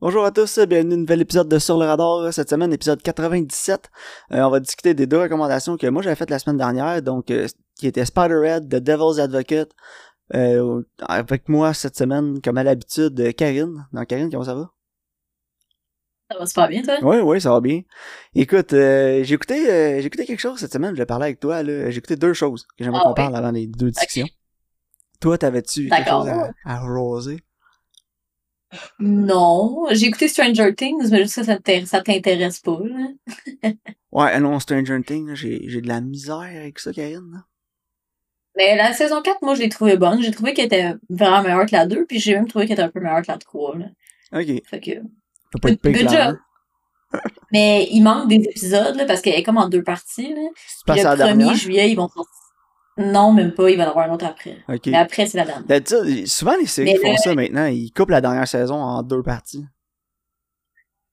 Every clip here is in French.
Bonjour à tous, bienvenue à un nouvel épisode de Sur le radar. Cette semaine, épisode 97. Euh, on va discuter des deux recommandations que moi j'avais faites la semaine dernière, donc euh, qui était Spider-Head, The Devil's Advocate. Euh, avec moi cette semaine, comme à l'habitude, Karine. Donc Karine, comment ça va? Ça va super bien, toi? Oui, oui, ça va bien. Écoute, j'ai écouté j'ai écouté quelque chose cette semaine, je vais parler avec toi. Là. J'ai écouté deux choses que j'aimerais ah qu'on parle avant les deux discussions. Toi, t'avais-tu quelque chose à, à roser? Non, j'ai écouté Stranger Things, mais ça, ça t'intéresse pas. Là. ouais, non, Stranger Things, j'ai de la misère avec ça, Karine. Mais la saison 4, moi, je l'ai trouvée bonne. J'ai trouvé qu'elle était vraiment meilleure que la 2, puis j'ai même trouvé qu'elle était un peu meilleure que la 3. Là. Ok. Fait que. pas good, good job. mais il manque des épisodes, là, parce qu'elle est comme en deux parties. Là. Puis le 1er juillet, ils vont sortir non, même pas. Il va en avoir un autre après. Mais après, c'est la dernière. souvent, les séries font ça maintenant. Ils coupent la dernière saison en deux parties.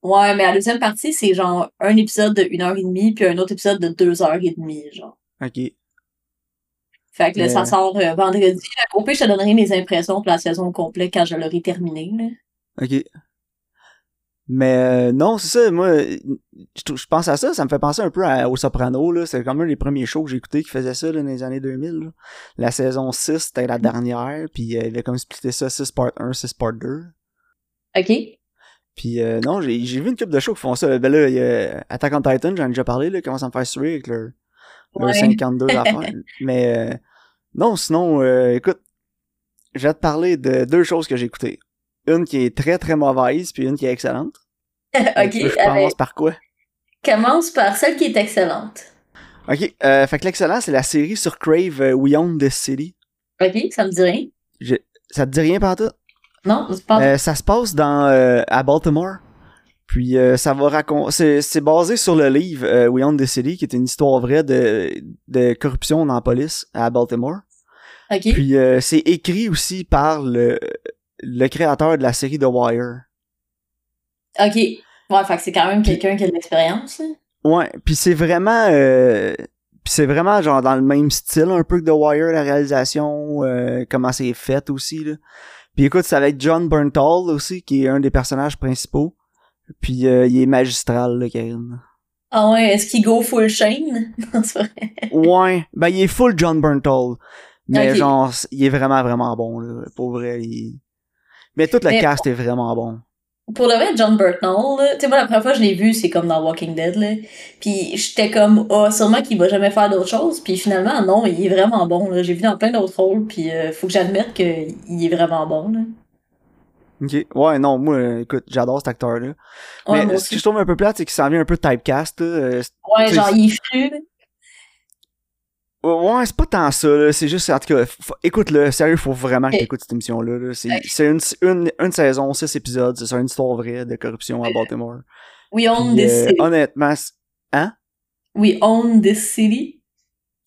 Ouais, mais la deuxième partie, c'est genre un épisode de une heure et demie, puis un autre épisode de deux heures et demie, genre. OK. Fait que là, ça sort euh, vendredi. Au pire, je te donnerai mes impressions pour la saison complète quand je l'aurai terminée, là. OK. Mais euh, non, c'est ça, moi, je, pense à ça, ça me fait penser un peu au Soprano, là. C'est quand même les premiers shows que j'ai écoutés qui faisaient ça là, dans les années 2000. La saison 6, c'était la dernière, puis euh, il avait comme splitté ça 6 part 1, 6 part 2. OK. Puis euh, non, j'ai vu une couple de shows qui font ça. Ben là, il y a Attack on Titan, j'en ai déjà parlé, là, commence à me faire suer avec leur, leur 52 affaires. Mais non, sinon, écoute, je vais te parler de deux choses que j'ai écoutées une qui est très très mauvaise puis une qui est excellente. ok. Je commence par quoi? Commence par celle qui est excellente. Ok. Euh, fait que l'excellent, c'est la série sur Crave euh, We Own This City. Ok, ça me dit rien. Ça te dit rien par tout? Non, pas. Euh, ça se passe dans euh, à Baltimore. Puis euh, ça va raconter. C'est basé sur le livre euh, We Own This City, qui est une histoire vraie de, de corruption dans la police à Baltimore. Ok. Puis c'est écrit aussi par le le créateur de la série The Wire. Ok. Ouais, fait que c'est quand même quelqu'un qui a de l'expérience. Ouais, puis c'est vraiment euh, puis c'est vraiment genre dans le même style un peu que The Wire la réalisation euh, comment c'est fait aussi là. Puis écoute, c'est avec John Bernthal aussi qui est un des personnages principaux. Puis euh, il est magistral là, Karine. Ah ouais, est-ce qu'il go full Shane? ouais, ben il est full John Bernthal. Mais genre, il est vraiment, vraiment bon, là. Pour vrai, il... Mais tout le cast est vraiment bon. Pour le vrai, John Burtnell, tu sais, moi, la première fois que je l'ai vu, c'est comme dans Walking Dead, là. Puis j'étais comme, oh, sûrement qu'il va jamais faire d'autre chose. Puis finalement, non, il est vraiment bon, là. J'ai vu dans plein d'autres rôles, puis euh, faut que j'admette qu'il est vraiment bon, là. Ok. Ouais, non, moi, écoute, j'adore cet acteur-là. mais ce que je trouve un peu plate, c'est qu'il s'en vient un peu typecast, là. Euh, ouais, genre, il est fru, Ouais, c'est pas tant ça, là. C'est juste, en tout cas, écoute-le, sérieux, faut vraiment que t'écoutes cette émission-là. Là. C'est une, une, une, saison, six épisodes, c'est une histoire vraie de corruption à Baltimore. We own this euh, city. Honnêtement, hein? We own this city.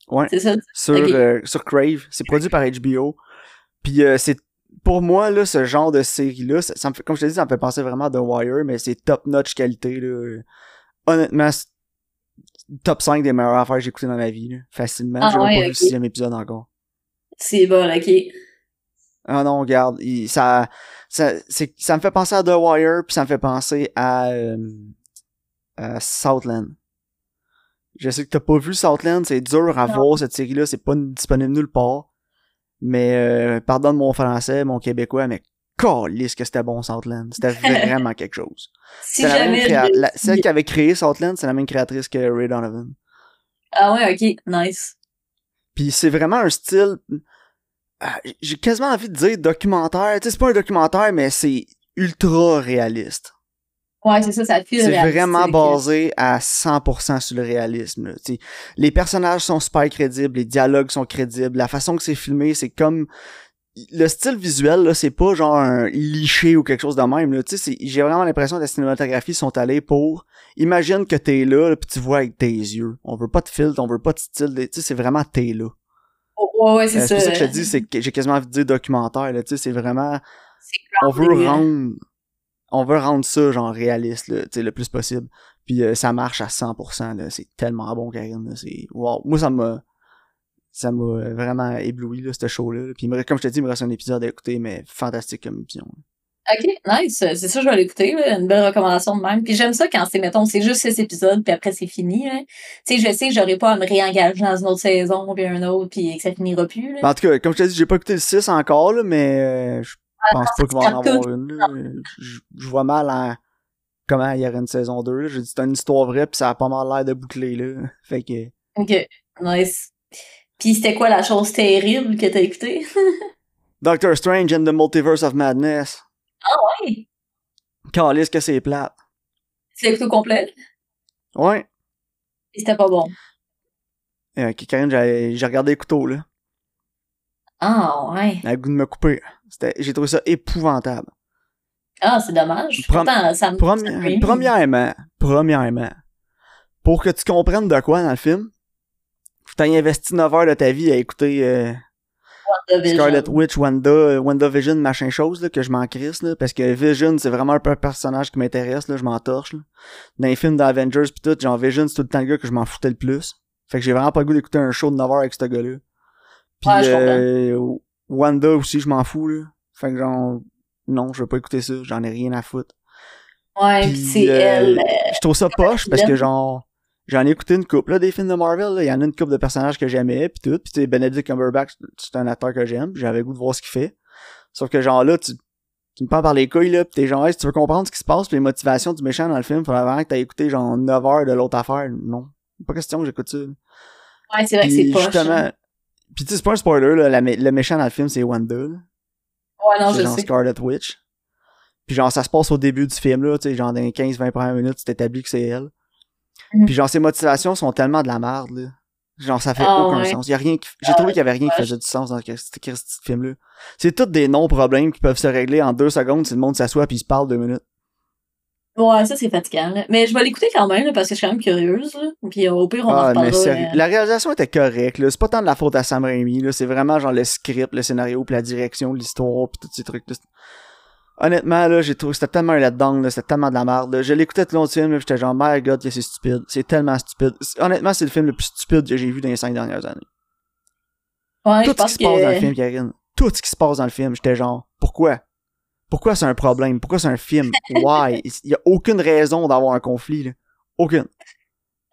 Ouais. C'est ça? Sur, euh, sur Crave. C'est produit par HBO. Puis euh, c'est pour moi, là, ce genre de série-là, ça, me fait, comme je te dis, ça me fait penser vraiment à The Wire, mais c'est top-notch qualité, là. Honnêtement, top 5 des meilleures affaires que j'ai écoutées dans ma vie, là, facilement. Ah, j'ai pas vu le sixième épisode encore. C'est bon, ok. Ah non, regarde, ça, ça, ça me fait penser à The Wire, puis ça me fait penser à, euh, Southland. Je sais que t'as pas vu Southland, c'est dur à voir cette série-là, c'est pas disponible nulle part. Mais euh, pardonne mon français, mon québécois, mais calisse que c'était bon Southland. C'était vraiment quelque chose. Si jamais la... Celle qui avait créé Southland, c'est la même créatrice que Ray Donovan. Ah ouais, ok, nice. Puis c'est vraiment un style. Ah, j'ai quasiment envie de dire documentaire. Tu sais, c'est pas un documentaire, mais c'est ultra réaliste. Ouais, c'est ça, ça fait C'est vraiment basé à 100% sur le réalisme. Les personnages sont super crédibles, les dialogues sont crédibles, la façon que c'est filmé, c'est comme le style visuel là c'est pas genre un liché ou quelque chose de même là. Tu sais j'ai vraiment l'impression que la cinématographie sont allés pour imagine que t'es là, là puis tu vois avec tes yeux. On veut pas de filtre on veut pas de style tu sais c'est vraiment t'es là. Oh, ouais, c'est ça. Euh, c'est pour ça. que je te dis c'est que j'ai quasiment envie de dire documentaire là tu sais c'est vraiment on veut rendre on veut rendre ça genre réaliste là, tu sais le plus possible. Puis euh, ça marche à 100% là c'est tellement bon Karine c'est wow. Moi ça m'a ça m'a vraiment ébloui, là, ce show-là. Puis, comme je te dis, il me reste un épisode à écouter, mais fantastique comme émission. Ok, nice. C'est ça, je vais l'écouter. Une belle recommandation de même. Puis j'aime ça quand c'est, mettons, c'est juste six épisodes, puis après c'est fini. Tu sais, je sais que j'aurais pas à me réengager dans une autre saison, puis un autre, puis que ça finira plus. Là. En tout cas, comme je t'ai dit, j'ai pas écouté le 6 encore, là, mais euh, je pense pas qu'il va en avoir une. Je, je vois mal en comment il y aurait une saison 2. là. J'ai dit c'est une histoire vraie, puis ça a pas mal l'air de boucler, là. Fait que... Ok, nice. Puis c'était quoi la chose terrible que t'as écouté? Doctor Strange and the Multiverse of Madness. ah ouais? Calisse que c'est plate. L'as écouté au complet? Ouais. Et c'était pas bon. Euh, Karine, j'ai regardé les couteaux, là. Ah ouais. Elle a le goût de me couper. J'ai trouvé ça épouvantable. Ah, c'est dommage. Pourtant, ça me... Premi- premièrement, premièrement, pour que tu comprennes de quoi dans le film, t'aies investi 9 heures de ta vie à écouter euh. Scarlet Witch, Wanda, WandaVision, machin chose, là, que je m'en crisse, là, parce que Vision, c'est vraiment un personnage qui m'intéresse, là, je m'en torche, là. Dans les films d'Avengers pis tout, genre Vision, c'est tout le temps le gars que je m'en foutais le plus. Fait que j'ai vraiment pas le goût d'écouter un show de 9 heures avec ce gars-là. Pis, Ouais, euh, Wanda aussi, je m'en fous, là. Fait que genre, non, je veux pas écouter ça, j'en ai rien à foutre. Ouais, pis c'est euh, elle. euh, Je trouve ça poche parce que genre j'en ai écouté une couple là, des films de Marvel, il y en a une couple de personnages que j'aimais puis tout, puis tu sais Benedict Cumberbatch, c'est un acteur que j'aime, j'avais goût de voir ce qu'il fait. Sauf que genre là tu tu me prends par les couilles là, pis t'es genre hey, si tu veux comprendre ce qui se passe, pis les motivations du méchant dans le film, faudrait vraiment que t'aies écouté genre 9 heures de l'autre affaire. Non, pas question que j'écoute ça. Ouais, c'est vrai que c'est poche. justement, hein. puis tu sais c'est pas un spoiler là, la le méchant dans le film c'est Wanda. là. Ouais, non, c'est je genre sais. Scarlet Witch. Puis genre, ça se passe au début du film, là, tu sais, genre dans les 15-20 premières minutes, c'est établi que c'est elle. Mhm. Puis genre, ses motivations sont tellement de la merde, là. Genre, ça fait Ah, aucun ouais. sens. Y a rien qui... J'ai Ah, trouvé qu'il y avait rien qui faisait du sens dans ce film-là. C'est tous des non-problèmes qui peuvent se régler en deux secondes si le monde s'assoit puis il se parle deux minutes. Ouais, ça, c'est fatigant. là. Mais je vais l'écouter quand même, là, parce que je suis quand même curieuse. Là. Puis euh, au pire, on en Ah, mais euh, La réalisation était correcte, là. C'est pas tant de la faute à Sam Raimi, là. C'est vraiment genre le script, le scénario, puis la direction, l'histoire, puis tous ces trucs-là. Honnêtement, là, j'ai trouvé c'était tellement un letdown, là. C'était tellement de la merde, là. Je l'écoutais tout le long du film, là, j'étais genre, my god, que c'est stupide. C'est tellement stupide. C'est- Honnêtement, c'est le film le plus stupide que j'ai vu dans les cinq dernières années. Ouais, je tout ce pense qui se passe dans le film, Karine. Tout ce qui se passe dans le film, j'étais genre, pourquoi? Pourquoi c'est un problème? Pourquoi c'est un film? Why? Il y a aucune raison d'avoir un conflit, là. Aucune.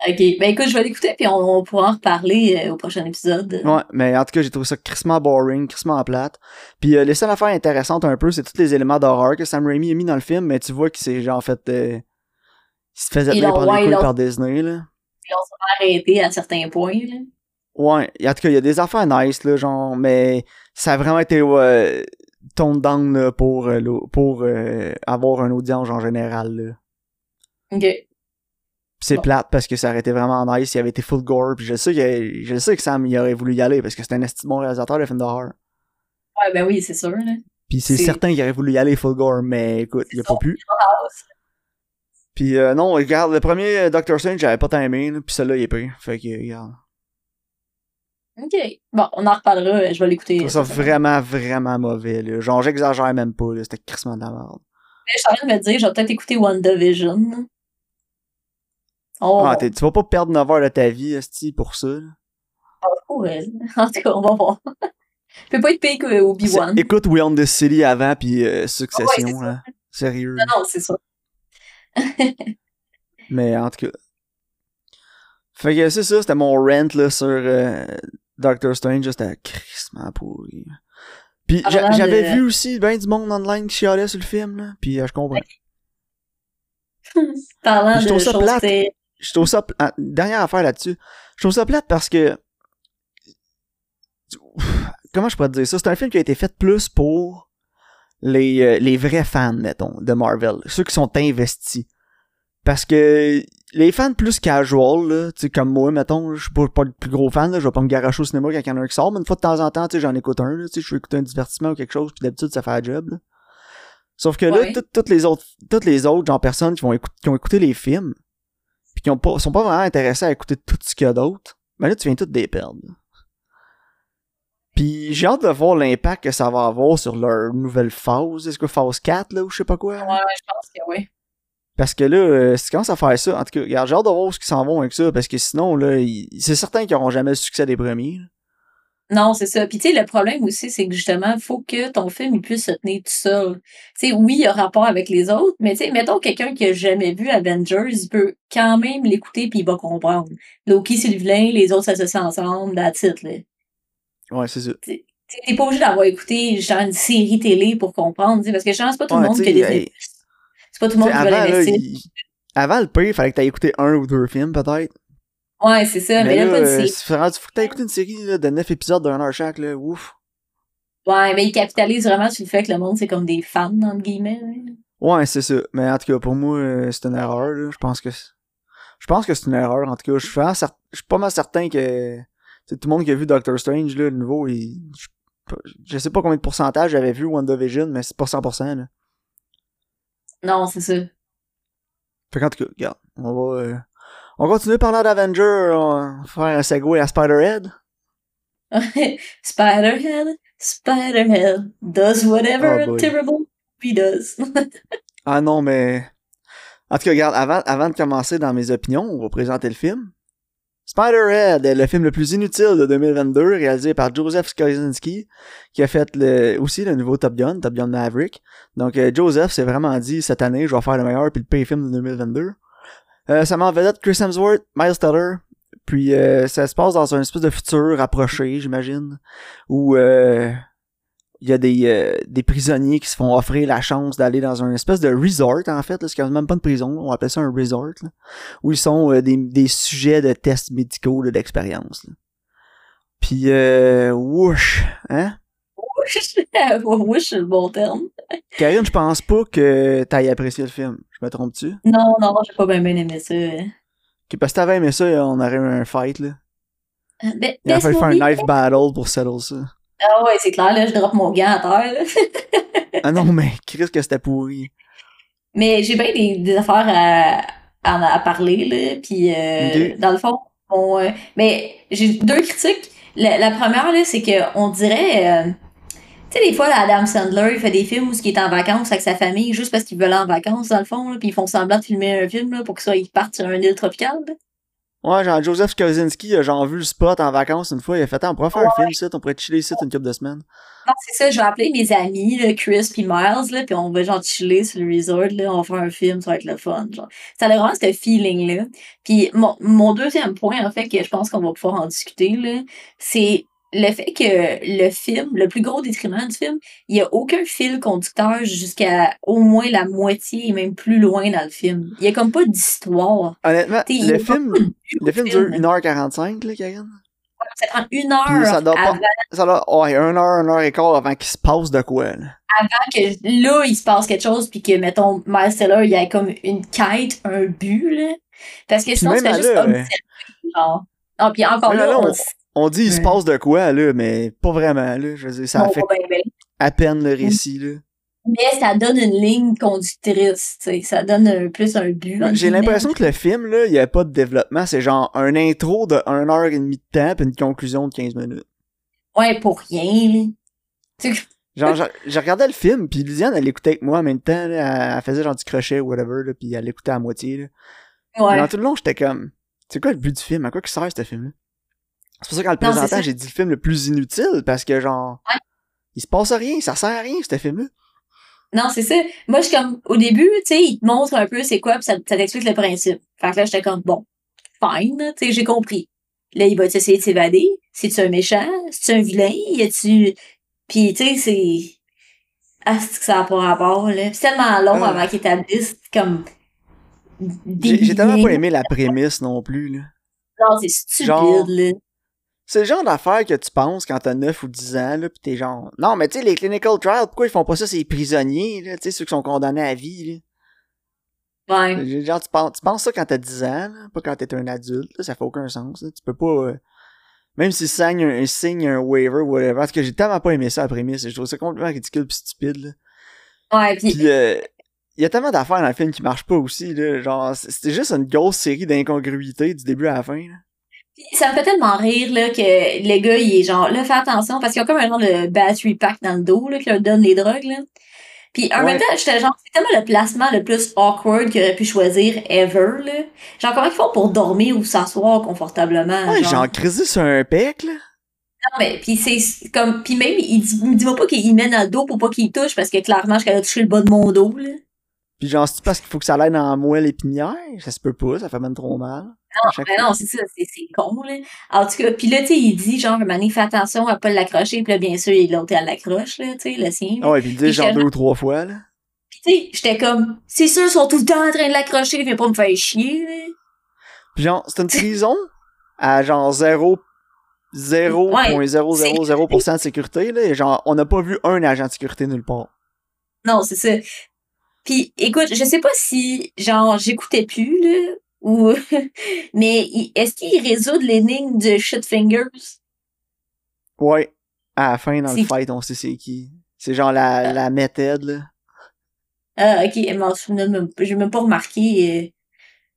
Ok, ben écoute, je vais l'écouter, puis on, on pourra en reparler euh, au prochain épisode. Ouais, mais en tout cas, j'ai trouvé ça crissement boring, crissement plate. Puis euh, les seules affaires intéressantes un peu, c'est tous les éléments d'horreur que Sam Raimi a mis dans le film, mais tu vois qu'il s'est genre fait... euh, il se faisait Ils tenir par ouais, les ils couilles par Disney, là. Puis on s'en va arrêter à certains points. Là. Ouais, en tout cas, il y a des affaires nice, là, genre, mais ça a vraiment été euh, down là, pour, pour avoir une audience en général, là. Ok. C'est plate parce que ça aurait été vraiment nice, il avait été full gore, puis je sais que je sais que Sam il aurait voulu y aller parce que c'est un esti de bon réalisateur de films d'horreur. Ouais, ben oui, c'est sûr. Là. Puis c'est certain qu'il aurait voulu y aller full gore, mais écoute, il a pas pu. Puis euh, non, regarde, le premier euh, Doctor Strange, j'avais pas tant aimé, puis celui-là, il est pire. Fait que, regarde. Ok. Bon, on en reparlera, euh, je vais l'écouter. Je ça semaine. vraiment, vraiment mauvais, là. Genre, j'exagère même pas, là. C'était crissement de la merde. Mais je suis en train de me dire, je vais peut-être écouter WandaVision. Oh, Ah, tu vas pas perdre 9 heures de ta vie, esti, pour ça, ouais. En tout cas, on va voir. peut pas être pire que Obi-Wan. C'est- Écoute We Own This City avant, puis euh, Succession, Ouais, c'est ça. là. Sérieux. Non, non, c'est ça. Mais en tout cas. Fait que c'est ça, c'était mon rent là sur euh, Doctor Strange, c'était crissement pourri. Puis Parlant j'avais de- vu aussi ben du monde online qui chialait sur le film là, puis euh, je comprends. Parlant Je de choses plate. Je trouve ça pl- ah, dernière affaire là-dessus. Je trouve ça plate parce que comment je pourrais te dire ça, c'est un film qui a été fait plus pour les euh, les vrais fans mettons de Marvel, ceux qui sont investis. Parce que les fans plus casual, là, tu sais, comme moi, mettons, je suis pas, pas le plus gros fan, là, je vais pas me garocher au cinéma quand il y en a un qui sort, mais une fois de temps en temps, tu sais, j'en écoute un, là, tu sais, je veux écouter un divertissement ou quelque chose, puis d'habitude, ça fait un job, là. Sauf que là, tout- toutes les autres, toutes les autres, genre, personnes qui vont écouter, qui ont écouté les films, qui ont pas, sont pas vraiment intéressés à écouter tout ce qu'il y a d'autre, ben là, tu viens tout des perdre. Puis j'ai hâte de voir l'impact que ça va avoir sur leur nouvelle phase. Est-ce que phase 4, là, ou je sais pas quoi? Ouais, je pense que oui. Parce que là, euh, si tu commences à faire ça, en tout cas, regarde, j'ai hâte de voir où ils s'en vont avec ça, parce que sinon, là, c'est certain qu'ils auront jamais le succès des premiers. là. Non, c'est ça. Puis tu sais, le problème aussi, c'est que justement, faut que ton film il puisse se tenir tout seul. Tu sais, oui, il y a rapport avec les autres, mais tu sais, mettons quelqu'un qui a jamais vu Avengers, il peut quand même l'écouter puis il va comprendre. Loki, c'est le vilain, les autres s'associent ensemble, that's it, là. Ouais, c'est ça. T'es t'es pas obligé d'avoir écouté genre une série télé pour comprendre, tu sais, parce que je pense pas tout le Ouais, monde qui a des C'est pas tout le monde T'sais, qui là, l'investir. il- avant le pire, il fallait que t'aies écouté un ou deux films, peut-être. Ouais, c'est ça, mais, là, pas de euh, série. c'est faut écouté une série là, de 9 épisodes d'un heure chaque, là. Ouf. Ouais, mais ils capitalisent vraiment sur le fait que le monde, c'est comme des fans, entre guillemets. là. Ouais, c'est ça. Mais en tout cas, pour moi, euh, c'est une erreur, là. Je pense que c'est- je pense que c'est une erreur, en tout cas. Je suis je pas mal certain que tout le monde qui a vu Doctor Strange, là, le nouveau, il... je... je sais pas combien de pourcentage j'avais vu WandaVision, mais c'est pas 100%, là. Non, c'est ça. Fait qu'en tout cas, regarde, on va... euh, On continue parlant d'Avenger, on va faire un segue à Spider-Head. Spider-Head, Spider-Head does whatever Oh terrible he does. Ah non, mais... En tout cas, regarde, avant, avant de commencer dans mes opinions, on va présenter le film. Spider-Head est le film le plus inutile de 2022, réalisé par Joseph Kosinski, qui a fait le, aussi le nouveau Top Gun, Top Gun Maverick. Donc, euh, Joseph s'est vraiment dit, cette année, je vais faire le meilleur puis le pire film de 2022. Euh, ça m'en vedette Chris Hemsworth, Miles Teller, puis euh, ça se passe dans un espèce de futur rapproché, j'imagine, où euh, il y a des, euh, des prisonniers qui se font offrir la chance d'aller dans un espèce de resort, en fait. là, C'est quand même pas une prison, on appelle ça un resort. là, où ils sont euh, des, des sujets de tests médicaux d'expérience. Puis, euh, whoosh, hein? oui, c'est le bon terme. Karine, je pense pas que t'ailles apprécié le film. Je me trompe-tu? Non, non, j'ai pas bien, bien aimé ça. Ben, Ok, parce que t'avais aimé ça, on aurait eu un fight, là. Ben, Il a fallu faire un knife battle pour settle ça. Ah ouais, c'est clair, là, je drop mon gant à terre, là. Ah non, mais Chris, que c'était pourri. Mais j'ai bien des, des affaires à, à, à parler, là. Puis, euh, dans le fond, on, euh, mais j'ai deux critiques. La, la première, là, c'est que on dirait... euh, tu sais, des fois, là, Adam Sandler, il fait des films où il est en vacances avec sa famille juste parce qu'ils veulent aller en vacances, dans le fond, là, puis ils font semblant de filmer un film là, pour que ça, ils partent sur une île tropicale. là. Ouais, genre, Joseph Kosinski a genre vu le spot en vacances une fois, il a fait, Ah, on pourrait faire un film ici, on pourrait chiller ici une couple de semaines. Non, c'est ça, je vais appeler mes amis, là, Chris puis Miles, là, puis on va genre chiller sur le resort, là, on va faire un film, ça va être le fun, genre. Ça a vraiment ce feeling-là. Puis mon, mon deuxième point, en fait, que je pense qu'on va pouvoir en discuter, là, c'est le fait que le film, le plus gros détriment du film, il y a aucun fil conducteur jusqu'à au moins la moitié et même plus loin dans le film. Il y a comme pas d'histoire. Honnêtement, le pas film, le film dure 1h45, là, Karine. Ça prend une Puis heure ça doit pas- avant Ça doit, ouais, 1 heure, 1 heure et quart avant qu'il se passe de quoi, là. que là, il se passe quelque chose, puis que, mettons, Miles Teller, il y a comme une quête, un but, là. Parce que sinon, tu fais juste ouais. genre. Non, puis encore là, là, on, on- On dit il se passe de quoi, là, mais pas vraiment, là. Je veux dire, ça on fait va bien, bien. à peine le récit, là. Mais ça donne une ligne conductrice, tu sais. Ça donne un- plus un but. J'ai l'impression que le film, là, il y a pas de développement. C'est genre un intro de 1 heure et demie de temps puis une conclusion de 15 minutes. Ouais, pour rien, là. Tu sais, Genre, j'ai- regardé le film, puis Lydiane, elle l'écoutait avec moi en même temps, là, elle, faisait genre du crochet ou whatever, là, puis elle l'écoutait à moitié, là. Mais ouais. dans tout le long, j'étais comme, c'est quoi le but du film? À quoi que sert ce film-là? C'est pour ça qu'en le présentant, j'ai dit le film le plus inutile, parce que genre, Ouais. il se passe rien, ça sert à rien, ce film-là. Non, c'est ça. Moi, je suis comme, au début, tu sais, il te montre un peu c'est quoi, puis ça, ça t'explique le principe. Fait que là, j'étais comme, bon, fine, tu sais, j'ai compris. Là, il va essayer de s'évader. C'est-tu un méchant? C'est-tu un vilain? Y a-tu... Puis, tu sais, c'est... Ah, c'est que ça n'a pas rapport, là. C'est tellement long Ah. avant qu'ils établissent, comme... J'ai tellement pas aimé la prémisse non plus, là. Non, c'est stupide, Genre- là. C'est le genre d'affaire que tu penses quand t'as 9 ou 10 ans, là, pis t'es genre, non, mais tu sais, les clinical trials, pourquoi ils font pas ça, ces prisonniers, là, tu sais, ceux qui sont condamnés à vie, là? Ouais. Genre, tu penses, tu penses ça quand t'as 10 ans, là, pas quand t'es un adulte, là, ça fait aucun sens, là. Tu peux pas, euh, même s'ils signent un, un signe, un waiver, whatever, parce que j'ai tellement pas aimé ça la prémisse, je trouve ça complètement ridicule pis stupide, là. Ouais, puis... Pis, euh, il y a tellement d'affaires dans le film qui marchent pas aussi, là. Genre, c'est- c'était juste une grosse série d'incongruités du début à la fin, là. Ça me fait tellement rire là que le gars il est genre là fais attention parce qu'il y a comme un genre de battery pack dans le dos là qui leur donne les drogues là. Puis en Ouais. même temps j'étais genre c'est tellement le placement le plus awkward qu'il aurait pu choisir ever là. Genre comment ils font pour dormir ou s'asseoir confortablement Ouais, genre? genre, sur un pec, là. Non, mais puis c'est comme puis même il dit, il dit pas qu'il met dans le dos pour pas qu'il touche parce que clairement je a touché le bas de mon dos là. Puis genre c'est parce qu'il faut que ça l'aide dans moelle épinière, ça se peut pas, ça fait même trop mal. Non, mais non, c'est ça, c'est con, là. En tout cas, puis là, tu sais, il dit, genre, Mané, fais attention à pas l'accrocher, puis là, bien sûr, il l'autre, elle l'accroche, là, tu sais, le sien. Ah ouais, puis il dit genre deux ou trois fois, là. Pis tu sais, j'étais comme, c'est sûr, ils sont tout le temps en train de l'accrocher, viens pas me faire chier, là. Pis genre, c'est une prison à genre 0 0.000% de sécurité, là, genre, on n'a pas vu un agent de sécurité nulle part. Non, c'est ça. Puis, écoute, je sais pas si, genre, j'écoutais plus, là, ou, mais est-ce qu'il résout l'énigme de Shitfingers? Ouais. À la fin, dans le fight, on sait c'est qui. C'est genre la, ah. la méthode, là. Ah, ok, je n'ai même pas remarqué. Euh,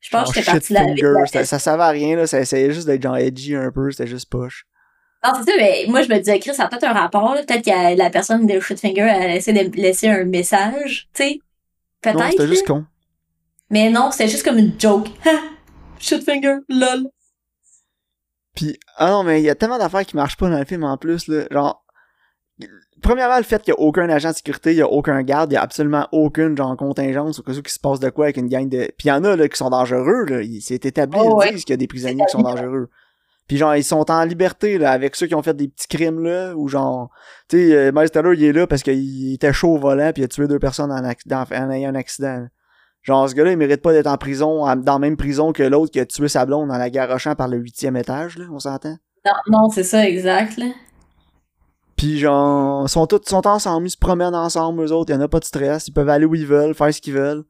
je pense que j'étais parti là. ça, ça servait à rien, là. Ça essayait juste d'être genre edgy un peu, c'était juste push. Non, c'est ça, mais moi, je me disais, Chris, ça a peut-être un rapport, Peut-être que la personne de Shitfinger a essayé de laisser un message, tu sais. Peut-être. c'était juste con. Mais non, c'était juste comme une joke. Shitfinger, lol. Pis, ah non, mais il y a tellement d'affaires qui marchent pas dans le film en plus, là. Genre, premièrement, le fait qu'il y a aucun agent de sécurité, il y a aucun garde, il y a absolument aucune, genre, contingence au cas où qui se passe de quoi avec une gang de... Pis il y en a, là, qui sont dangereux, là. C'est établi, oh, ils disent qu'il y a des prisonniers qui sont dangereux. Puis genre, ils sont en liberté, là, avec ceux qui ont fait des petits crimes, là, ou genre, tu sais, euh, Miles Teller, il est là parce qu'il était chaud au volant, puis il a tué deux personnes en, en ayant un accident. Genre, ce gars-là, il mérite pas d'être en prison, dans la même prison que l'autre qui a tué sa blonde en la garochant par le huitième étage, là, on s'entend? Non, non, c'est ça, exact, là. Pis genre, sont tous sont ensemble, ils se promènent ensemble, eux autres, y en a pas de stress, ils peuvent aller où ils veulent, faire ce qu'ils veulent.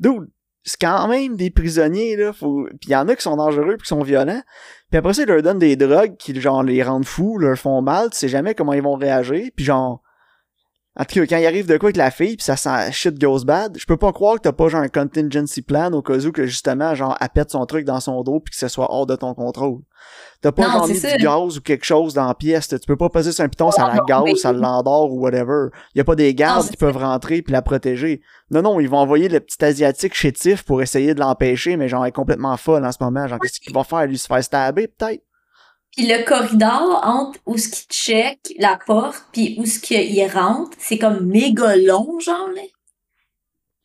Dude, c'est quand même des prisonniers, là, faut... Pis y en a qui sont dangereux pis qui sont violents. Puis après ça, ils leur donnent des drogues qui, genre, les rendent fous, leur font mal, tu sais jamais comment ils vont réagir. Puis genre, en tout cas, quand il arrive de quoi avec la fille, puis ça sent shit goes bad, je peux pas croire que t'as pas genre un contingency plan au cas où que justement, genre, elle pète son truc dans son dos puis que ce soit hors de ton contrôle. T'as pas genre mis du gaz ou quelque chose dans la pièce, tu peux pas passer sur un piton, ça la gaz, ça l'endort ou whatever. Y a pas des gardes qui peuvent rentrer puis la protéger. Non, non, ils vont envoyer le petit asiatique chétif pour essayer de l'empêcher, mais genre, elle est complètement folle en ce moment. Genre, qu'est-ce qu'il va faire? Lui se faire stabber, peut-être? Puis le corridor entre où ce qu'il check la porte puis où ce qu'il rentre, c'est comme méga long, genre, là.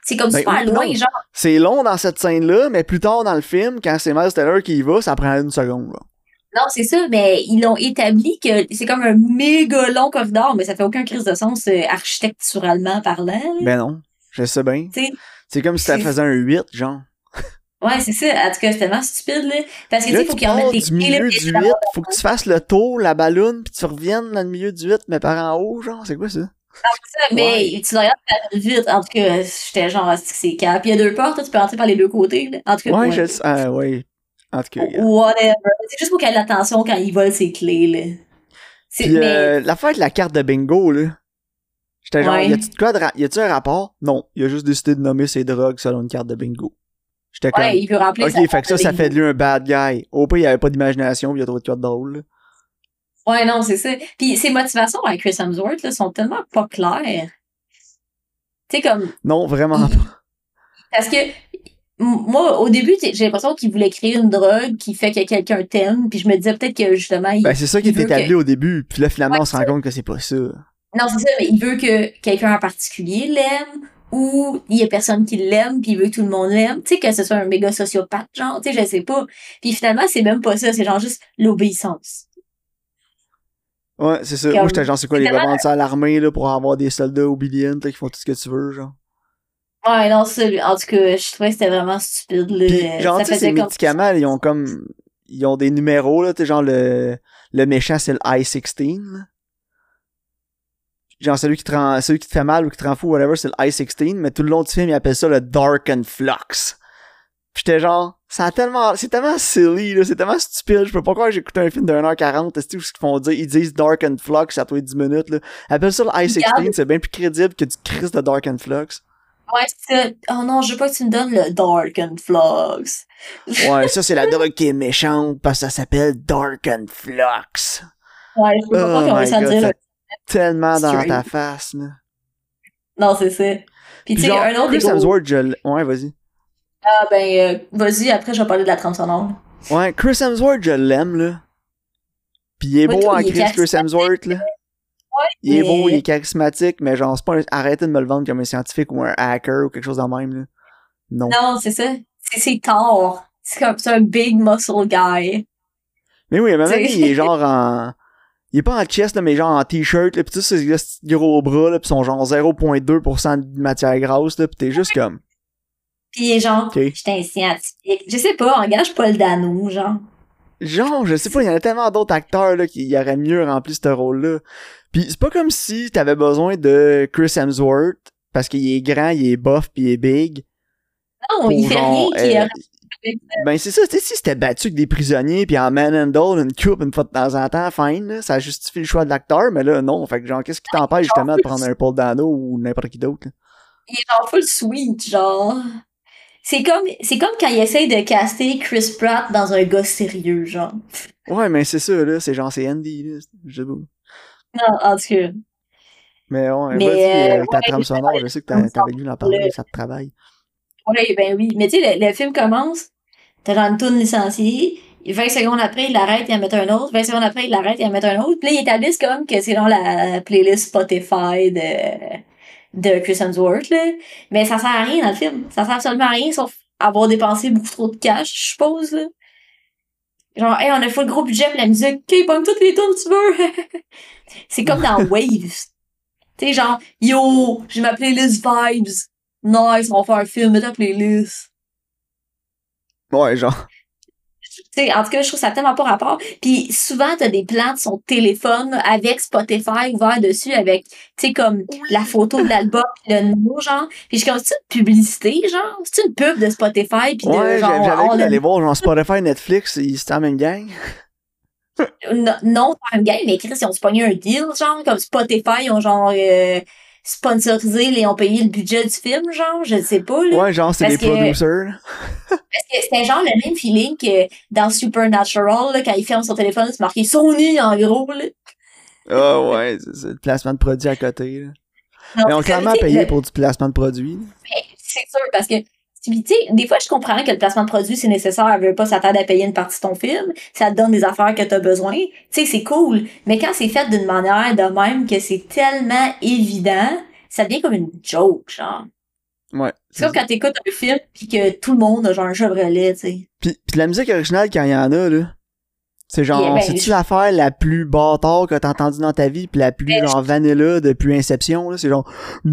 C'est comme ben, super loin, genre. C'est long dans cette scène-là, mais plus tard dans le film, quand c'est Miles Teller qui y va, ça prend une seconde, là. Non, c'est ça, mais ils l'ont établi que c'est comme un méga long corridor, mais ça fait aucun crise de sens euh, architecturalement parlant. Ben non, je sais bien. C'est comme si ça faisait un 8, genre. Ouais, c'est ça. En tout cas, c'est tellement stupide, là. Parce que, tu sais, faut qu'il en mette du milieu du 8, faut que tu fasses le tour, la ballonne, puis tu reviennes dans le milieu du 8, mais par en haut, genre, c'est quoi ça? Ah, ça, mais tu le regardes vite. En tout cas, j'étais genre, c'est cap. Il y a deux portes, tu peux entrer par les deux côtés, là. En tout cas, ouais, ouais. je. Ah, ouais. En tout cas, Whatever. C'est juste pour qu'il ait de l'attention quand il vole ses clés, là. Puis, mais... euh, l'affaire de la carte de bingo, là. J'étais genre, y a-tu de quoi de y a-tu un rapport? Non. Il a juste décidé de nommer ses drogues selon une carte de bingo. J'étais ouais, il veut remplir Ok, fait que ça, ça fait de lui un bad guy. Au pire, il avait pas d'imagination, il y a trop de de drôle. Ouais, non, c'est ça. Puis ses motivations avec Chris Hemsworth là, sont tellement pas claires. Tu sais, comme. Non, vraiment pas. Parce que moi, au début, j'ai l'impression qu'il voulait créer une drogue qui fait que quelqu'un t'aime, puis je me disais peut-être que justement. Il, ben, c'est ça qui est établi au début, puis là, finalement, on se rend compte que c'est pas ça. Non, c'est ça, mais il veut que quelqu'un en particulier l'aime, ou il y a personne qui l'aime puis il veut que tout le monde l'aime, tu sais que ce soit un méga sociopathe genre, tu sais je sais pas. Puis finalement, c'est même pas ça, c'est genre juste l'obéissance. Ouais, c'est ça. Moi j'étais genre c'est quoi les vendre ça à l'armée là pour avoir des soldats obédients qui font tout ce que tu veux genre? Ouais, non, ça, en tout cas, je trouvais que c'était vraiment stupide. Là. Puis, genre, tu sais, ces médicaments, ils ont comme, ils ont des numéros, là, tu sais, genre, le, le méchant, c'est le I-16, genre celui qui te rend, celui qui te fait mal ou qui te rend fou, whatever, c'est le I-16, mais tout le long du film, il appelle ça le Dark and Flux. j'étais genre, ça a tellement, c'est tellement silly, là, c'est tellement stupide, je peux pas croire que j'écoute un film de 1h40, c'est tout ce qu'ils font dire, ils disent Dark and Flux à tous les 10 minutes, là. Appelle ça le I-16, c'est bien plus crédible que du Chris de Dark and Flux. Ouais, c'est Oh non, je veux pas que tu me donnes le Dark and Flux. ouais, ça c'est la drogue qui est méchante parce que ça s'appelle Dark and Flux. Ouais, je peux pas croire qu'on va s'en dire tellement dans ta face, là. Non, c'est ça. Puis tu sais, un autre Chris Hemsworth, je Ouais, vas-y. Ah ben, euh, vas-y, après je vais parler de la trame sonore. Ouais, Chris Hemsworth, je l'aime, là. Puis il est Ouais, beau en Chris Chris Hemsworth, là. Il est mais- beau, il est charismatique, mais genre, c'est pas un... arrêtez de me le vendre comme un scientifique ou un hacker ou quelque chose de même, là. Non. Non, c'est ça. C'est, tard. C'est comme, c'est un big muscle guy. Mais oui, même T'sais. il est genre en... Il est pas en chest, là, mais genre en t-shirt, là, pis tous ces petits gros bras, là, pis sont genre 0.2% de matière grasse, là, pis t'es juste comme... Pis il est genre, Ok. j'étais un scientifique. Je sais pas, engage Paul Dano, genre. Genre, je sais pas, il y en a tellement d'autres acteurs, là, qui auraient mieux rempli ce rôle-là. Pis c'est pas comme si t'avais besoin de Chris Hemsworth, parce qu'il est grand, il est buff, pis il est big. Non, il fait genre, rien qui euh, Ben c'est ça, tu sais, si c'était battu avec des prisonniers pis en manhandle une coupe une fois de temps en temps, fine, là, ça justifie le choix de l'acteur, mais là, non. Fait que genre, qu'est-ce qui t'empêche justement de prendre un Paul Dano ou n'importe qui d'autre, il est genre full sweet, genre. C'est comme, c'est comme quand il essaye de caster Chris Pratt dans un gars sérieux, genre. Ouais, mais c'est ça, là, c'est genre, c'est Andy, là, je sais pas. Non, en tout cas. Mais ouais, Mais, vas-y, euh, avec ta ouais, trame sonore, je sais que t'avais dû en parler, le- ça te travaille. Ouais, ben oui. Mais tu sais, le, le film commence, t'as genre une tourne licenciée, 20 secondes après, il l'arrête, il en met un autre, 20 secondes après, il l'arrête, il en met un autre. Puis là, ils établissent comme que c'est dans la playlist Spotify de, de Chris Hemsworth, là. Mais ça sert à rien dans le film. Ça sert absolument à rien, sauf avoir dépensé beaucoup trop de cash, je suppose, là. Genre, hey, on a fait le gros budget pour la musique, ok, pogne toutes les tunes que tu veux. c'est comme dans Waves. Tu sais, genre, yo, j'ai ma playlist Vibes. Nice, on va faire un film, mets ta playlist. Ouais, genre. Tu sais, en tout cas, je trouve ça tellement pas rapport. Puis souvent, t'as des plans de son téléphone avec Spotify ouvert dessus, avec, tu sais, comme la photo de l'album, pis le nom, genre. Puis je suis comme, c'est une publicité, genre? C'est une pub de Spotify, puis de Ouais, genre... j'avais a- d'aller voir, genre, Spotify, Netflix, ils se la même gang. Non, non, c'est un game, mais Chris, ils ont pogné un deal, genre, comme Spotify, ils ont genre euh, sponsorisé, ils ont payé le budget du film, genre, je sais pas, là. Ouais, genre, c'est des que- producers. Parce que c'était genre le même feeling que dans Supernatural, là, quand il ferme son téléphone, c'est marqué Sony, en gros, là. Ah ouais, c'est le placement de produit à côté, là. Non, Mais on clairement payé le- pour du placement de produit. Mais c'est sûr, parce que, tu sais, des fois, je comprends que le placement de produit, c'est nécessaire. Elle veut pas s'attendre à payer une partie de ton film. Ça te donne des affaires que t'as besoin. Tu sais, c'est cool. Mais quand c'est fait d'une manière de même que c'est tellement évident, ça devient comme une joke, genre. Ouais. C'est comme quand t'écoutes un film pis que tout le monde a genre un Chevrolet, tu sais. Puis, puis la musique originale, quand il y en a, là, c'est genre, Yeah, ben, c'est-tu je- l'affaire la plus bâtard que t'as entendue dans ta vie, puis la plus, Ben, genre, vanilla depuis Inception, là, c'est genre... Ouais,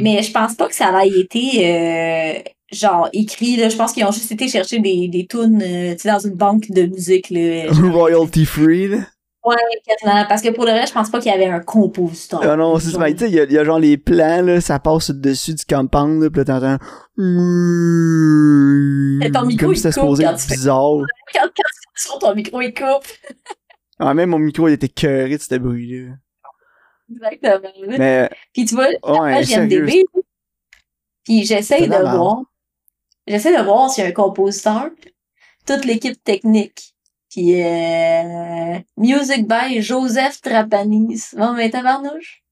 mais je pense pas que ça ait été euh, genre écrit là. Je pense qu'ils ont juste été chercher des des tunes, euh, tu sais, dans une banque de musique là. Royalty free, là? Ouais. Parce que pour le reste, je pense pas qu'il y avait un compositeur. Ah non, c'est ça. Tu sais, il y, a- il y a genre les plans, là, ça passe au-dessus du compound, là, pis là, t'entends... ton micro, Comme si c'était supposé être tu fais- bizarre. Quand, quand sur ton micro, il coupe. Ah, même mon micro, il était cœuré de ce bruit-là. Exactement. Mais, Puis tu vois, ouais. IMDb. Puis j'essaie de voir. J'essaie de voir s'il y a un compositeur. Toute l'équipe technique. Puis euh, Music by Joseph Trapanis. Bon, mais tabarnouche.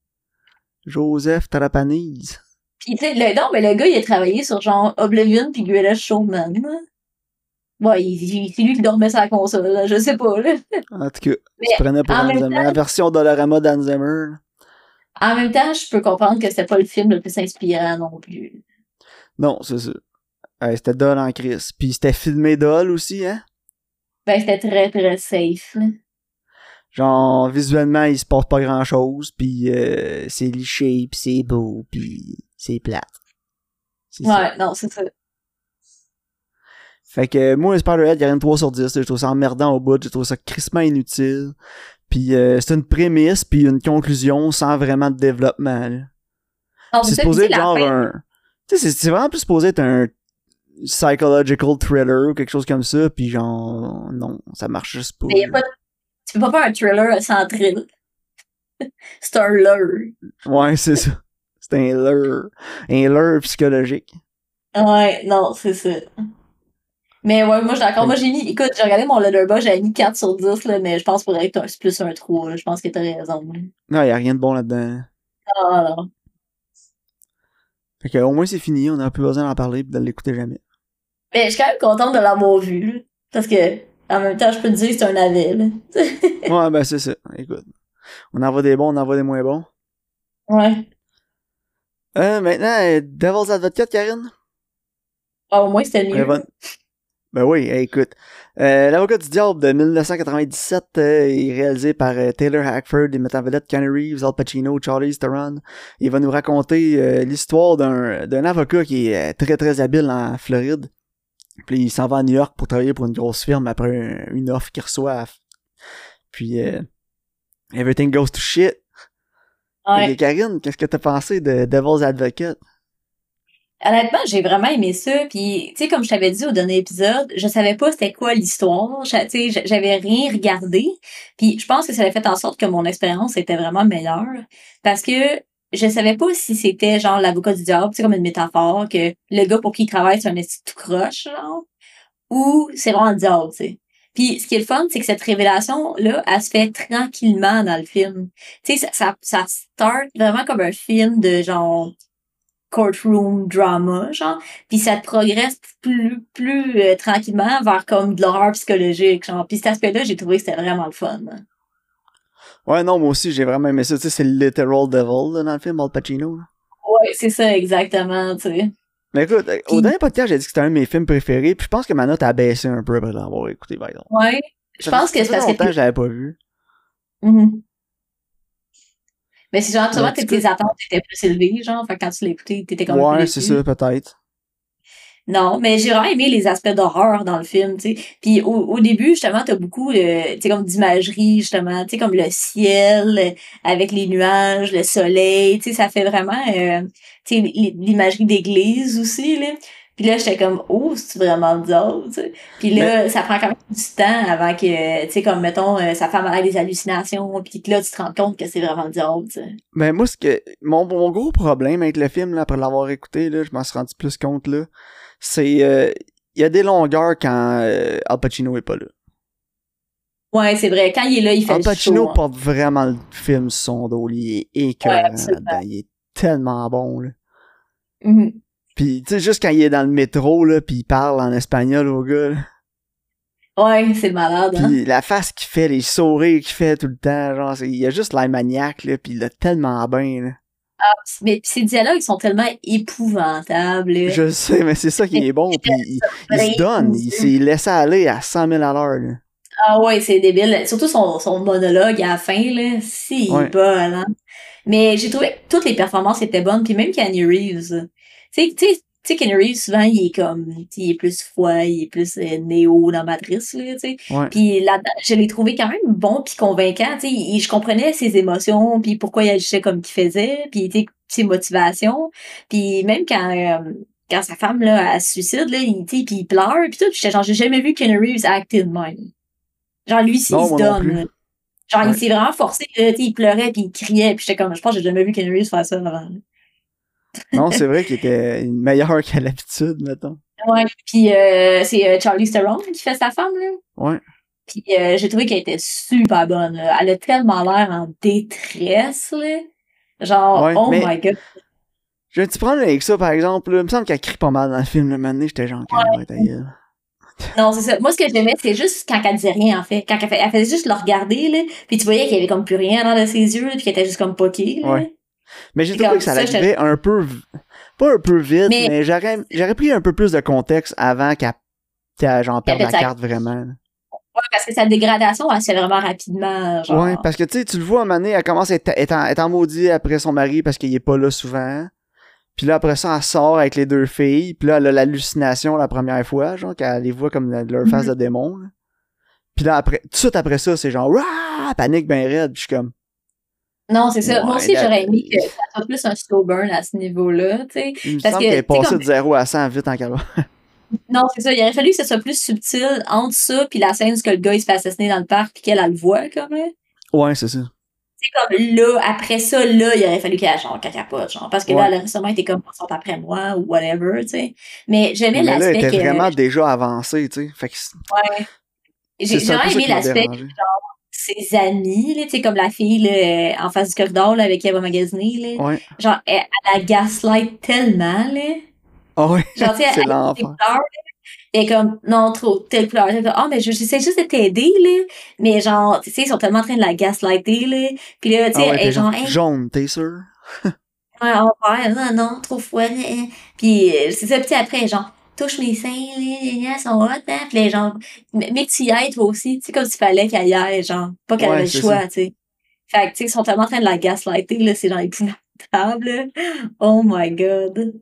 Joseph Tarapanese. Pis tu sais, le, non, mais le gars, il a travaillé sur genre Oblivion pis Greatest Showman. il, il- c'est lui qui dormait sur la console, là, je sais pas, là. En tout cas, Mais tu prenais pour temps- La version Zimmer. là. En même temps, je peux comprendre que c'était pas le film le plus inspirant non plus. Non, c'est ça. Ouais, c'était Doll en crise. Puis c'était filmé Doll aussi, hein? Ben, c'était très, très safe, là. Genre, visuellement, il se passe pas grand chose, puis euh, c'est liché, puis c'est beau, puis c'est plate. Ça. Ouais, non, c'est ça. Fait que moi, Spider-Head, il y a une 3 sur 10. là. Je trouve ça emmerdant au bout. Je trouve ça crissement inutile. Puis euh, c'est une prémisse, puis une conclusion sans vraiment de développement. Ah, C'est supposé être genre un... Tu sais, c'est vraiment plus supposé être un psychological thriller ou quelque chose comme ça, puis genre... Non, ça marche juste pas. Mais y a pas Tu peux pas faire un thriller sans thrill. c'est un leurre. Ouais, c'est ça. C'est un leurre. Un leurre psychologique. Ouais, non, c'est ça. Mais ouais, moi, je suis d'accord. Moi, j'ai mis, écoute, j'ai regardé mon Letterboxd, j'avais mis 4 sur 10, là, mais je pense pour être c'est plus un 3, là. Je pense que t'as raison, là. Non, y a rien de bon là-dedans. Ah, non. Fait que au moins c'est fini, on a plus besoin d'en parler pis de l'écouter jamais. Mais je suis quand même contente de l'avoir vu, là. Parce que, En même temps, je peux te dire que c'est un là. ouais, ben c'est ça. Écoute. On en voit des bons, on en voit des moins bons. Ouais. Euh, maintenant, euh, Devil's Advocate, Karine? Ah, au moins, c'était mieux. Ben, ben oui, écoute. Euh, L'avocat du diable de 1997 euh, est réalisé par euh, Taylor Hackford et mettant vedette Kenny Reeves, Al Pacino, Charlie Theron. Il va nous raconter l'histoire d'un avocat qui est très très habile en Floride. Puis il s'en va à New York pour travailler pour une grosse firme après une offre qu'il reçoit. Puis everything goes to shit. Ouais. Et Karine, qu'est-ce que t'as pensé de Devil's Advocate? Honnêtement, j'ai vraiment aimé ça. Puis, tu sais, comme je t'avais dit au dernier épisode, je savais pas c'était quoi l'histoire. Tu sais, j'avais rien regardé. Puis, je pense que ça a fait en sorte que mon expérience était vraiment meilleure. Parce que je savais pas si c'était genre l'avocat du diable, c'est comme une métaphore, que le gars pour qui il travaille, c'est un esti tout croche, genre. Ou c'est vraiment le diable, tu sais. Puis ce qui est le fun, c'est que cette révélation-là, elle se fait tranquillement dans le film. Tu sais, ça, ça, ça start vraiment comme un film de genre courtroom drama, genre, puis ça progresse plus plus euh, tranquillement vers comme de l'horreur psychologique, genre. Puis cet aspect-là, j'ai trouvé que c'était vraiment le fun. Ouais, non, moi aussi, j'ai vraiment aimé ça. Tu sais, c'est le literal devil, là, dans le film, Al Pacino. Là. Ouais, c'est ça, exactement, tu sais. Mais écoute, au dernier podcast, j'ai dit que c'était un de mes films préférés, puis je pense que ma note a baissé un peu après l'avoir écouté, par exemple. Ouais, je pense que c'est parce que... longtemps que j'avais pas vu. Mm mais si genre, tu vois, tes attentes étaient plus élevées, genre, fait quand tu l'as écouté, t'étais comme Ouais, c'est ça, peut-être. Non, mais j'ai vraiment aimé les aspects d'horreur dans le film, tu sais. Puis au, au début, justement, t'as beaucoup, de, tu sais, comme d'imagerie, justement, tu sais, comme le ciel avec les nuages, le soleil, tu sais, ça fait vraiment, euh, tu sais, l'imagerie d'église aussi, là. Puis là, j'étais comme, oh, c'est vraiment bizarre, tu sais. Puis là, ça prend quand même du temps avant que, tu sais, comme, mettons, euh, sa femme a des hallucinations, puis que là, tu te rends compte que c'est vraiment bizarre, tu sais. Ben, moi, ce que, mon, mon gros problème avec le film, là, après l'avoir écouté, là, je m'en suis rendu plus compte, là, c'est, euh, il y a des longueurs quand euh, Al Pacino est pas là. Ouais, c'est vrai. Quand il est là, il fait Al Pacino le show, hein. porte vraiment le film son dos. Il est écœurant là-dedans. Il est tellement bon, là. Mm -hmm. Pis, tu sais, juste quand il est dans le métro, là, pis il parle en espagnol au gars, là. Ouais, c'est malade, hein. La face qu'il fait, les sourires qu'il fait tout le temps, genre, il y a juste l'air maniaque, là, pis il l'a tellement bien, là. Ah, mais ces dialogues sont tellement épouvantables. Je sais, mais c'est ça qui est bon, pis il, il se donne, il s'est laissé aller à 100 000 à l'heure, là. Ah ouais, c'est débile. Surtout son, son monologue à la fin, là, si ouais. bon, hein. Mais j'ai trouvé que toutes les performances étaient bonnes, puis même Kenny Reeves. Tu sais, tu sais, Kenny Reeves, souvent, il est comme, il est plus froid, il est plus euh, néo dans Matrice, là, tu sais. Ouais. Puis là, je l'ai trouvé quand même bon puis convaincant, tu sais. Je comprenais ses émotions, puis pourquoi il agissait comme qu'il faisait, puis ses motivations. Puis même quand... Euh, quand sa femme là elle se suicide là il puis il pleure puis tout j'étais genre j'ai jamais vu Kenny Reeves acter de même genre lui s'il se donne genre ouais. il s'est vraiment forcé là, il pleurait puis il criait puis j'étais comme je pense que j'ai jamais vu Kenny Reeves faire ça avant non, c'est vrai qu'il était meilleur qu'à l'habitude, mettons. Ouais, puis euh, c'est euh, Charlie Theron qui fait sa femme, là. Ouais. Puis euh, j'ai trouvé qu'elle était super bonne. Là. Elle a tellement l'air en détresse, là. Genre, ouais, oh my god. J'ai un petit problème avec ça, par exemple. Là. Il me semble qu'elle crie pas mal dans le film. Le moment j'étais genre, ouais. ta gueule. Non, c'est ça. Moi, ce que j'aimais, c'est juste quand elle disait rien, en fait. Quand elle, fait, elle faisait juste le regarder, là. Puis tu voyais qu'il y avait comme plus rien dans ses yeux, puis qu'elle était juste comme poquée, là. Ouais. Mais j'ai trouvé que ça l'arrivait un peu, pas un peu vite, mais, mais j'aurais, j'aurais pris un peu plus de contexte avant qu'elle, qu'elle genre, perde la carte vraiment. Ouais, parce que sa dégradation, elle se fait vraiment rapidement. Genre. Ouais, parce que tu sais, tu le vois à un moment donné, elle commence à être, être, en, être en maudit après son mari parce qu'il est pas là souvent. Puis là, après ça, elle sort avec les deux filles. Puis là, elle a l'hallucination la première fois, genre, qu'elle les voit comme leur face mm -hmm. de démon. Là. Puis là, après, tout de suite après ça, c'est genre, Wah! panique ben raide. Puis je suis comme, non, c'est ça. Ouais, Moi aussi, j'aurais aimé que ça soit plus un slow burn à ce niveau-là, tu sais. Il me semble qu'elle est passée comme... de 0 à 100 vite en calme. non, c'est ça. Il aurait fallu que ce soit plus subtil entre ça puis la scène où le gars il se fait assassiner dans le parc puis qu'elle a le voit, comme là. Ouais, c'est ça. C'est comme là, après ça, là, il aurait fallu qu'elle genre cacapote, genre. Parce que ouais. là, elle aurait sûrement été comme, sont après moi ou whatever, tu sais. Mais j'aimais l'aspect. elle était vraiment déjà avancée, tu sais. Fait que. Ouais. J'ai vraiment aimé l'aspect, genre ses amis, là, tu sais, comme la fille là, en face du corridor là, avec qui elle va magasiner. Là. Ouais. Genre, elle, elle la gaslight tellement. Là. Ah oh, ouais, Genre, c'est. Et comme, non, trop, telle couleur. Ah, mais j'essaie juste de t'aider, là. Mais genre, tu sais, ils sont tellement en train de la gaslighter, là. Puis là, tu sais, Ah ouais, genre, genre, Hey, jaune, t'es sûr? ouais, oh, ouais, non, non, trop froid, là. Puis euh, c'est ça, petit après, genre, touche mes seins, les sont hot, hein. Puis genre, mais que tu y ailles, toi aussi. Tu sais, comme s'il fallait qu'elle y aille, genre, pas qu'elle Ouais, avait le choix, tu sais. Fait que, tu sais, ils sont tellement en train de la gaslighter, là, c'est genre épouvantable, là. Oh my god.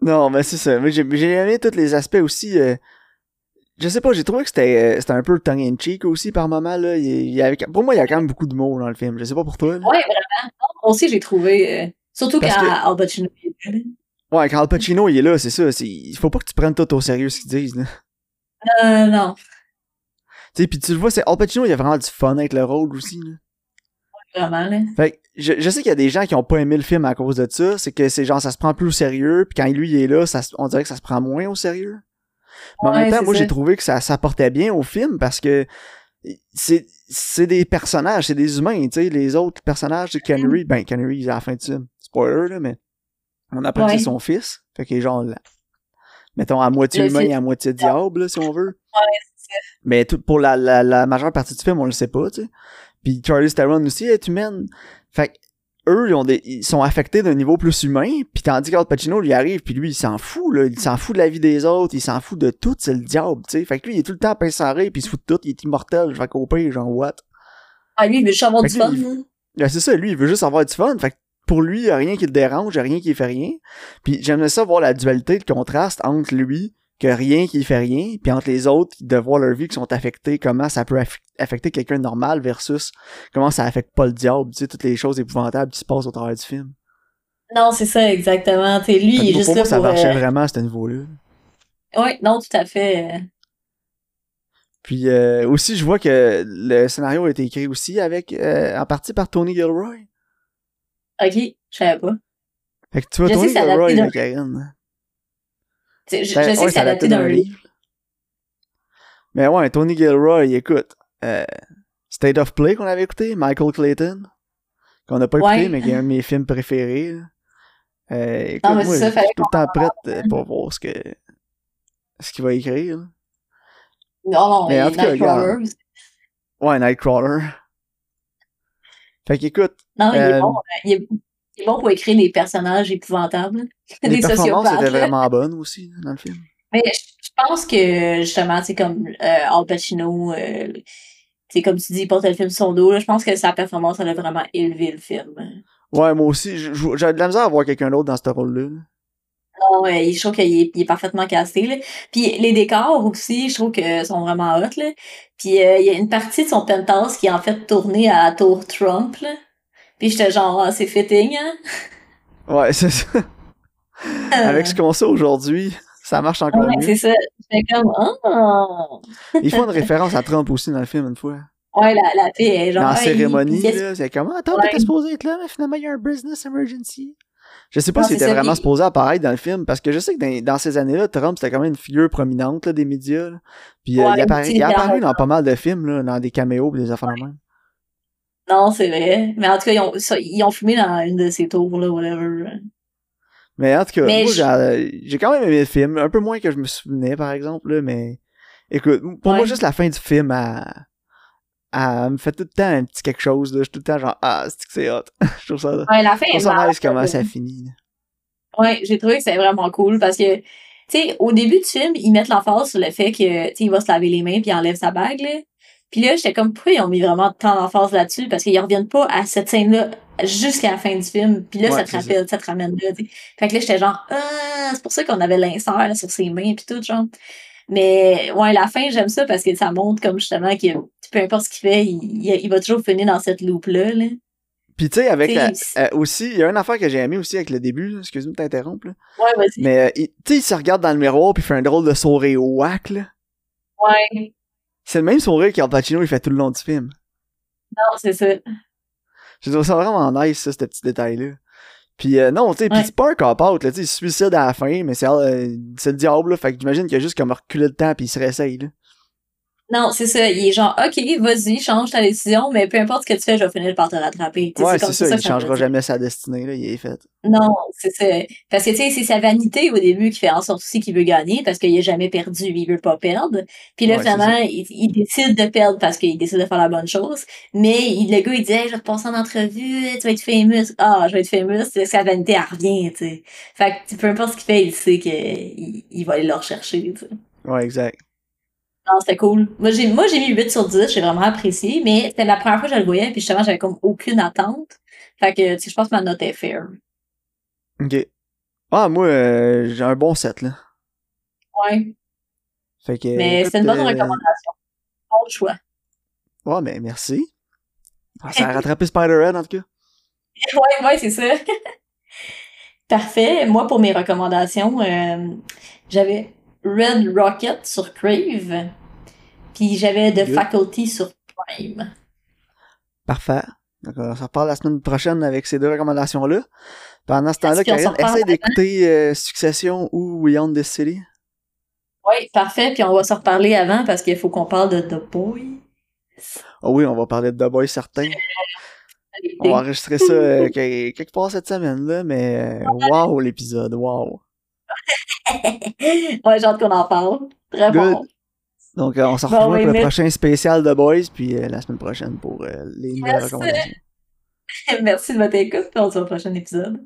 Non, mais c'est ça. Mais j'ai j'ai aimé tous les aspects aussi. euh, je sais pas, j'ai trouvé que c'était euh, c'était un peu tongue-in-cheek aussi par moment. Là. Il, il y avait, pour moi, il y a quand même beaucoup d'humour dans le film. Je sais pas pour toi. là. Ouais, vraiment. Moi aussi, j'ai trouvé, euh, surtout quand que- Al Pacino. Ouais, quand Al Pacino il est là, c'est ça. Il faut pas que tu prennes tout au sérieux ce qu'ils disent. Là. Euh, non. Tu sais, puis tu le vois, c'est Al Pacino, il a vraiment du fun avec le rôle aussi. Là. Vraiment, là. Fait que je, je sais qu'il y a des gens qui ont pas aimé le film à cause de ça. C'est que c'est genre ça se prend plus au sérieux, puis quand lui il est là, ça, on dirait que ça se prend moins au sérieux. Mais en Ouais, même temps, moi j'ai trouvé que ça s'apportait bien au film parce que c'est c'est des personnages, c'est des humains, tu sais, les autres personnages, Ken Reed, ben Reed à la fin du film, spoiler là, mais on apprend que Ouais. c'est son fils, fait qu'il est genre là, mettons à moitié Le humain et à moitié diable là, si on veut. c'est ça. Mais tout, pour la, la, la majeure partie du film, on le sait pas, tu sais. Puis Charlie Theron aussi est humaine. Fait que eux, ils, ont des, ils sont affectés d'un niveau plus humain, puis tandis qu'Al Pacino, lui, arrive, puis lui, il s'en fout, là. Il s'en fout de la vie des autres, il s'en fout de tout, c'est le diable, tu sais. Fait que lui, il est tout le temps pince sans rire, puis il se fout de tout, il est immortel, fait qu'au pire, genre, what? Ah, lui, il veut juste avoir Fait du fun, là. Ben, c'est ça, lui, il veut juste avoir du fun. Fait que pour lui, il y a rien qui le dérange, il y a rien qui fait rien. Puis j'aimerais ça voir la dualité, le contraste entre lui, que rien qui fait rien, puis entre les autres, de voir leur vie qui sont affectés, comment ça peut aff- affecter quelqu'un de normal versus comment ça affecte pas le diable, tu sais, toutes les choses épouvantables qui se passent au travers du film. Non, c'est ça, exactement. T'sais, lui, il est pour, juste pour là moi, ça pour... marchait euh, vraiment à ce niveau-là. Ouais, non, tout à fait. Puis euh, aussi, je vois que le scénario a été écrit aussi avec, euh, en partie par Tony Gilroy. Ok, je savais pas. Fait que tu vois, Je Karine. T'sais, Je, je sais que c'est adapté d'un livre. Mais ouais, Tony Gilroy, écoute, euh, State of Play qu'on avait écouté, Michael Clayton, qu'on n'a pas écouté, Ouais. mais qui est un de mes films préférés. Euh, écoute, Non, moi, ça, je suis fallait tout le temps prête euh, pour voir ce que ce qu'il va écrire. là. Non, non, Mais mais en tout cas, Nightcrawler. Ouais, Nightcrawler. Fait qu'écoute, Non, il est Euh, bon. euh, Il est, il est bon pour écrire des personnages épouvantables. les des performances étaient vraiment bonnes aussi là, dans le film. Mais je pense que, justement, c'est comme euh, Al Pacino, euh, c'est comme tu dis, il porte le film sur son dos. là. Je pense que sa performance, elle a vraiment élevé le film. Ouais, moi aussi, j'avais de la misère à voir quelqu'un d'autre dans ce rôle-là. Non, ouais, je trouve qu'il est, il est parfaitement casté, là. Puis les décors aussi, je trouve que sont vraiment hot, là. Puis euh, il y a une partie de son penthouse qui est en fait tournée à tour Trump, là. Puis j'étais genre, ah, c'est fitting, hein? Ouais, c'est ça. Avec ce qu'on sait aujourd'hui, ça marche encore Ouais, mieux. c'est ça. J'étais comme, ah. Ils font une référence à Trump aussi dans le film une fois. Ouais, la, la fille est genre, dans la cérémonie, là, c'est comme, attends, t'étais supposé être là, mais finalement, il y a un business emergency. Je sais pas s'il c'est était vraiment supposé apparaître dans le film, parce que je sais que dans, dans ces années-là, Trump, c'était quand même une figure prominente, là, des médias, là. Puis, euh, il, petit il a apparu dans pas mal de films, là, dans des caméos pis des affaires même. Non, c'est vrai. Mais en tout cas, ils ont, ça, ils ont fumé dans une de ces tours, là, whatever. Mais en tout cas, Mais moi, je- j'ai quand même aimé le film, un peu moins que je me souvenais, par exemple, là, mais écoute, pour moi, juste la fin du film, elle, elle me fait tout le temps un petit quelque chose, là. Je suis tout le temps genre, ah, c'est que c'est hot? je trouve ça, Ouais, la fin je trouve ça marrante, nice comment là. ça finit. là. Ouais, j'ai trouvé que c'était vraiment cool parce que, tu sais, au début du film, ils mettent l'emphase sur le fait que, tu sais, il va se laver les mains puis il enlève sa bague, là. Puis là, j'étais comme, pourquoi ils ont mis vraiment tant d'emphase là-dessus? Parce qu'ils reviennent pas à cette scène-là jusqu'à la fin du film. Puis là, Ouais, ça te c'est rappelle, ça. te ramène là, tu sais. Fait que là, j'étais genre, ah, c'est pour ça qu'on avait l'insert sur ses mains puis tout, genre. Mais, ouais, la fin, j'aime ça parce que ça montre comme justement que peu importe ce qu'il fait, il, il, il va toujours finir dans cette loupe-là, là. Puis tu sais, avec la, euh, aussi, il y a une affaire que j'ai aimé aussi avec le début, excuse-moi de t'interrompre. Ouais, vas-y. mais euh, tu sais, il se regarde dans le miroir puis il fait un drôle de sourire whack, là. Ouais. C'est le même sourire qu'Al Pacino il fait tout le long du film. Non, c'est ça. Je trouve ça vraiment nice, ça, ce petit détail-là. Puis euh, non, tu sais, Ouais. c'est pas un cop-out, là, tu sais, il se suicide à la fin, mais c'est euh, c'est le diable, là, fait que j'imagine qu'il a juste comme reculé le temps puis il se réessaye, là. Non, c'est ça. Il est genre, OK, vas-y, change ta décision, mais peu importe ce que tu fais, je vais finir par te rattraper. ouais, c'est ça, il changera jamais sa destinée, là, il est fait. Non, c'est ça. Parce que, tu sais, c'est sa vanité au début qui fait en sorte aussi qu'il veut gagner, parce qu'il a jamais perdu, il veut pas perdre. Puis là, finalement, il, décide de perdre parce qu'il décide de faire la bonne chose. Mais il, le gars, il dit, je vais te passer en entrevue, tu vas être famous. Ah, je vais être famous, c'est sa vanité, elle revient, tu sais. Fait que, peu importe ce qu'il fait, il sait qu'il il va aller le rechercher, tu sais. Ouais, exact. Non, c'était cool. Moi, j'ai, moi, j'ai mis 8 sur 10, j'ai vraiment apprécié, mais c'était la première fois que je le voyais, puis justement, j'avais comme aucune attente. Fait que, tu sais, je pense que ma note est fair. Ok. Ah, moi, euh, j'ai un bon set, là. Ouais. Fait que. Mais c'est une bonne euh, recommandation. Bon choix. Ouais, mais merci. Ah, ça a rattrapé Spider-Man, en tout cas. Ouais, ouais, c'est ça. Parfait. Moi, pour mes recommandations, euh, j'avais Red Rocket sur Crave. Puis j'avais The Faculty sur Prime. Parfait. Donc, on se reparle la semaine prochaine avec ces deux recommandations-là. Pendant ce temps-là, Karine, essaie d'écouter euh, Succession ou Beyond the City. Oui, parfait. Puis on va se reparler avant parce qu'il faut qu'on parle de The Boy. Oh oui, on va parler de The Boy, certain. on va enregistrer ça euh, quelque part cette semaine, là, mais wow, l'épisode, wow. ouais, j'ai hâte qu'on en parle. Très bon. Donc, euh, on se retrouve pour le prochain spécial de Boys, puis euh, la semaine prochaine pour euh, les nouvelles recommandations. Merci de votre écoute, puis on se voit au prochain épisode.